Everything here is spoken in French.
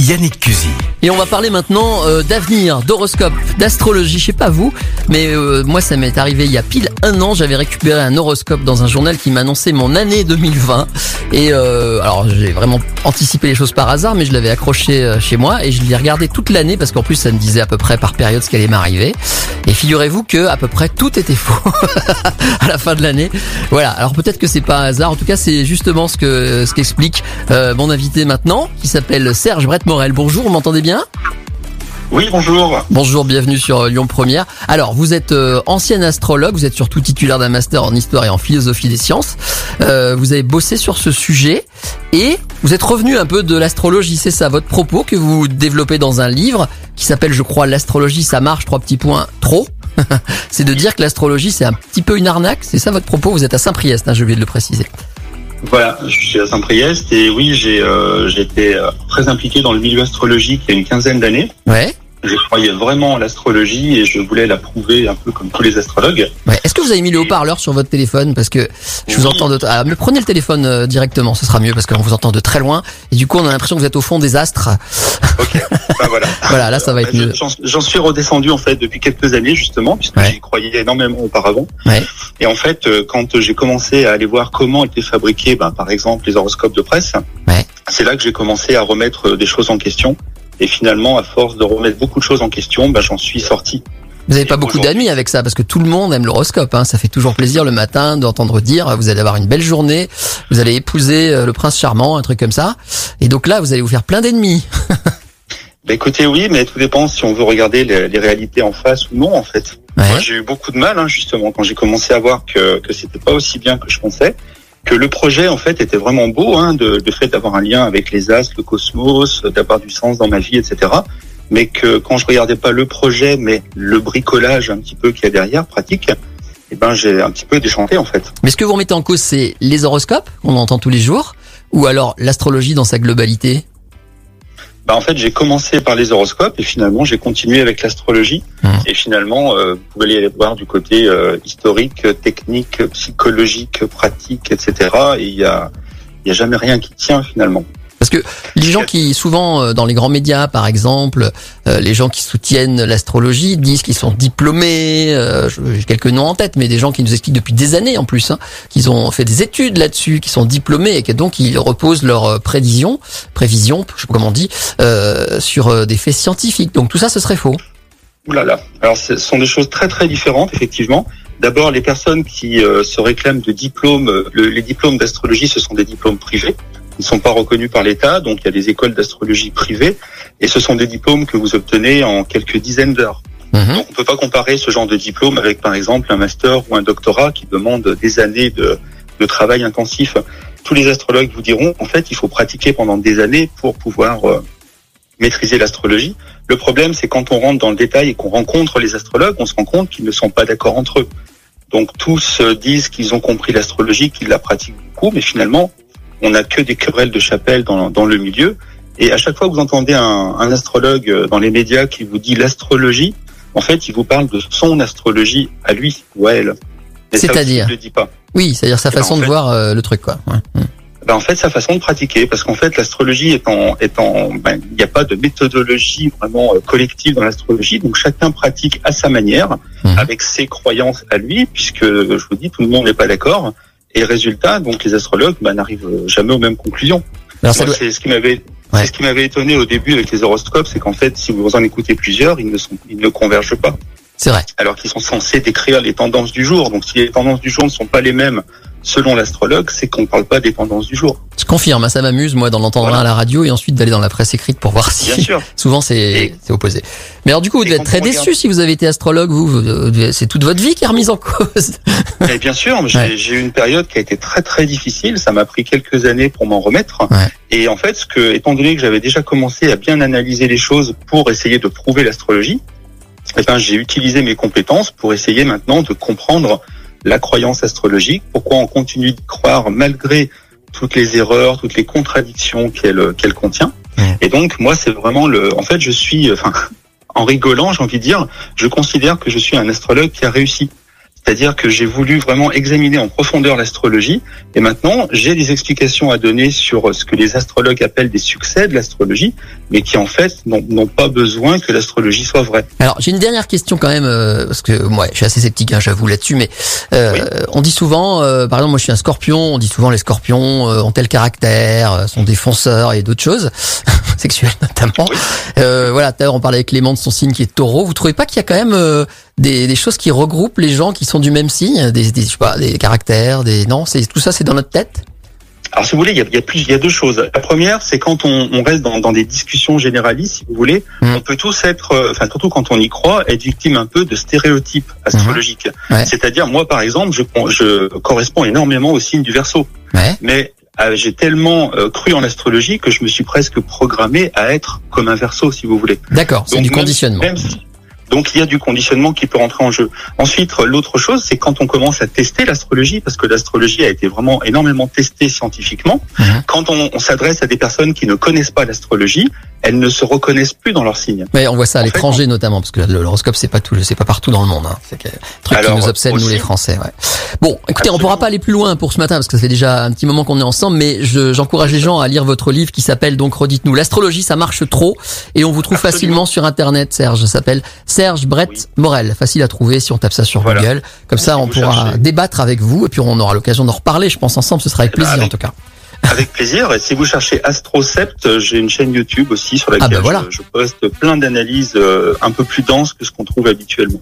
Yannick Cusy. Et on va parler maintenant euh, d'avenir, d'horoscope, d'astrologie. Je sais pas vous, mais euh, moi ça m'est arrivé il y a pile un an. J'avais récupéré un horoscope dans un journal qui m'annonçait mon année 2020. Et euh, alors j'ai vraiment anticipé les choses par hasard, mais je l'avais accroché euh, chez moi et je l'ai regardé toute l'année parce qu'en plus ça me disait à peu près par période ce qui allait m'arriver. Et figurez-vous que à peu près tout était faux à la fin de l'année. Voilà. Alors peut-être que c'est pas un hasard. En tout cas, c'est justement ce que ce qu'explique euh, mon invité maintenant, qui s'appelle Serge Brett Morel. Bonjour, vous m'entendez bien? Oui, bonjour. Bonjour, bienvenue sur euh, Lyon Première. Alors, vous êtes euh, ancien astrologue, vous êtes surtout titulaire d'un master en histoire et en philosophie des sciences. Euh, vous avez bossé sur ce sujet et vous êtes revenu un peu de l'astrologie, c'est ça votre propos que vous développez dans un livre qui s'appelle, je crois, l'astrologie, ça marche, trois petits points, trop. c'est de dire que l'astrologie, c'est un petit peu une arnaque. C'est ça votre propos? Vous êtes à Saint-Priest, hein, je vais de le préciser. Voilà, je suis à Saint-Priest et oui, j'ai euh, j'étais euh, très impliqué dans le milieu astrologique il y a une quinzaine d'années. Je croyais vraiment en l'astrologie et je voulais la prouver un peu comme tous les astrologues. Ouais. Est-ce que vous avez mis le haut-parleur sur votre téléphone parce que je vous Oui. entends de ah, mais prenez le téléphone euh, directement, ce sera mieux parce qu'on vous entend de très loin et du coup on a l'impression que vous êtes au fond des astres. Ok, ben voilà. Voilà, là ça va être mieux. J'en suis redescendu en fait depuis quelques années justement, puisque Ouais. j'y croyais énormément auparavant. Ouais. Et en fait, euh, quand j'ai commencé à aller voir comment étaient fabriqués, ben, par exemple, les horoscopes de presse, Ouais. c'est là que j'ai commencé à remettre euh, des choses en question. Et finalement, à force de remettre beaucoup de choses en question, ben, j'en suis sorti. Vous n'avez pas beaucoup d'amis avec ça parce que tout le monde aime l'horoscope. Hein. Ça fait toujours plaisir le matin d'entendre dire vous allez avoir une belle journée, vous allez épouser euh, le prince charmant, un truc comme ça. Et donc là vous allez vous faire plein d'ennemis. Ben, écoutez, oui, mais tout dépend si on veut regarder les, les réalités en face ou non, en fait. Ouais. Moi, j'ai eu beaucoup de mal, hein, justement, quand j'ai commencé à voir que, que c'était pas aussi bien que je pensais, que le projet, en fait, était vraiment beau, hein, de, le fait d'avoir un lien avec les astres, le cosmos, d'avoir du sens dans ma vie, etc. Mais que quand je regardais pas le projet, mais le bricolage un petit peu qu'il y a derrière, pratique, eh ben, j'ai un petit peu déchanté, en fait. Mais ce que vous remettez en cause c'est les horoscopes qu'on entend tous les jours ou alors l'astrologie dans sa globalité? Bah, en fait, j'ai commencé par les horoscopes et finalement, j'ai continué avec l'astrologie. Mhm. Et finalement, euh, vous pouvez aller voir du côté euh, historique, technique, psychologique, pratique, etc. Et il y a, y a jamais rien qui tient finalement. Parce que les gens qui, souvent euh, dans les grands médias, par exemple, euh, les gens qui soutiennent l'astrologie disent qu'ils sont diplômés. euh, J'ai quelques noms en tête, mais des gens qui nous expliquent depuis des années en plus, hein, qu'ils ont fait des études là-dessus, qui sont diplômés et que donc ils reposent leurs prévisions, prévisions, je sais pas comment on dit, euh, sur des faits scientifiques. Donc tout ça, ce serait faux. Ouh là là. Alors, ce sont des choses très très différentes, effectivement. D'abord, les personnes qui euh, se réclament de diplômes, le- les diplômes d'astrologie, ce sont des diplômes privés. Ne sont pas reconnus par l'État, donc il y a des écoles d'astrologie privées, et ce sont des diplômes que vous obtenez en quelques dizaines d'heures. Mhm. Donc on peut pas comparer ce genre de diplôme avec par exemple un master ou un doctorat qui demande des années de, de travail intensif. Tous les astrologues vous diront en fait il faut pratiquer pendant des années pour pouvoir euh, maîtriser l'astrologie. Le problème c'est quand on rentre dans le détail et qu'on rencontre les astrologues, on se rend compte qu'ils ne sont pas d'accord entre eux. Donc tous euh, disent qu'ils ont compris l'astrologie, qu'ils la pratiquent beaucoup, mais finalement on n'a que des querelles de chapelle dans, dans le milieu. Et à chaque fois que vous entendez un, un astrologue euh, dans les médias qui vous dit l'astrologie, en fait, il vous parle de son astrologie à lui ou à elle. C'est-à-dire ne le dit pas. Oui, c'est-à-dire sa Eh ben, façon de fait- voir euh, le truc, quoi. Ouais. Mhm. Ben, en fait, sa façon de pratiquer, parce qu'en fait, l'astrologie étant, étant, ben, il n'y a pas de méthodologie vraiment euh, collective dans l'astrologie, donc chacun pratique à sa manière, Mhm. avec ses croyances à lui, puisque je vous dis, tout le monde n'est pas d'accord. Et résultat, donc les astrologues ben, n'arrivent jamais aux mêmes conclusions. Doit... c'est ce qui m'avait, Ouais. c'est ce qui m'avait étonné au début avec les horoscopes, c'est qu'en fait, si vous en écoutez plusieurs, ils ne sont, ils ne convergent pas. c'est vrai. alors qu'ils sont censés décrire les tendances du jour. Donc si les tendances du jour ne sont pas les mêmes selon l'astrologue, c'est qu'on ne parle pas des tendances du jour. Je confirme, hein, ça m'amuse moi d'en entendre Voilà. un à la radio et ensuite d'aller dans la presse écrite pour voir si. Bien sûr. Souvent c'est opposé. Mais alors du coup vous devez être très déçu regarde- si vous avez été astrologue. Vous, c'est toute votre vie qui est remise en cause. Et bien sûr, j'ai Ouais. eu une période qui a été très très difficile. Ça m'a pris quelques années pour m'en remettre. Ouais. Et en fait, ce que, étant donné que j'avais déjà commencé à bien analyser les choses pour essayer de prouver l'astrologie, eh ben, j'ai utilisé mes compétences pour essayer maintenant de comprendre la croyance astrologique, pourquoi on continue de croire malgré toutes les erreurs, toutes les contradictions qu'elle qu'elle contient. Et donc moi, c'est vraiment le. En fait, je suis, enfin, en rigolant, j'ai envie de dire, je considère que je suis un astrologue qui a réussi. C'est-à-dire que j'ai voulu vraiment examiner en profondeur l'astrologie et maintenant j'ai des explications à donner sur ce que les astrologues appellent des succès de l'astrologie, mais qui en fait n'ont pas besoin que l'astrologie soit vraie. Alors j'ai une dernière question quand même, euh, parce que moi je suis assez sceptique, hein, j'avoue là-dessus, mais euh, on dit souvent, euh, par exemple moi je suis un scorpion, on dit souvent les scorpions ont tel caractère, sont défenseurs et d'autres choses, sexuelles notamment. voilà, d'ailleurs on parlait avec Clément de son signe qui est taureau, vous trouvez pas qu'il y a quand même des, des, choses qui regroupent les gens qui sont du même signe, des, des je sais pas, des caractères, des non, c'est tout ça, c'est dans notre tête? Alors, si vous voulez, il y a, il y a, plus, il y a deux choses. La première, c'est quand on, on reste dans, dans, des discussions généralistes, si vous voulez, mmh. on peut tous être, euh, enfin surtout quand on y croit, être victime un peu de stéréotypes astrologiques. Mmh. Ouais. C'est-à-dire, moi, par exemple, je, je corresponds énormément au signe du Verseau, ouais. mais euh, j'ai tellement euh, cru en l'astrologie que je me suis presque programmé à être comme un Verseau, si vous voulez. D'accord, c'est du conditionnement. Même donc il y a du conditionnement qui peut rentrer en jeu. Ensuite, l'autre chose, c'est quand on commence à tester l'astrologie, parce que l'astrologie a été vraiment énormément testée scientifiquement. Mmh. Quand on, on s'adresse à des personnes qui ne connaissent pas l'astrologie, elles ne se reconnaissent plus dans leur signe. Mais on voit ça à l'étranger notamment, parce que l'horoscope c'est pas tout, c'est pas partout dans le monde. Hein. C'est un truc Alors, qui nous obsède nous les Français. Ouais. Bon, écoutez, Absolument. on pourra pas aller plus loin pour ce matin parce que ça fait déjà un petit moment qu'on est ensemble, mais j'encourage les gens à lire votre livre qui s'appelle donc redites-nous l'astrologie, ça marche trop, et on vous trouve Absolument. facilement sur internet. Serge s'appelle Serge Brett oui. Morel, facile à trouver si on tape ça sur voilà. Google. Comme ça, on pourra cherchez. débattre avec vous et puis on aura l'occasion d'en reparler. Je pense ensemble, ce sera avec plaisir avec... en tout cas. Avec plaisir. Et si vous cherchez Astrocept, j'ai une chaîne YouTube aussi sur laquelle ah ben voilà. je, je, poste plein d'analyses euh, un peu plus denses que ce qu'on trouve habituellement.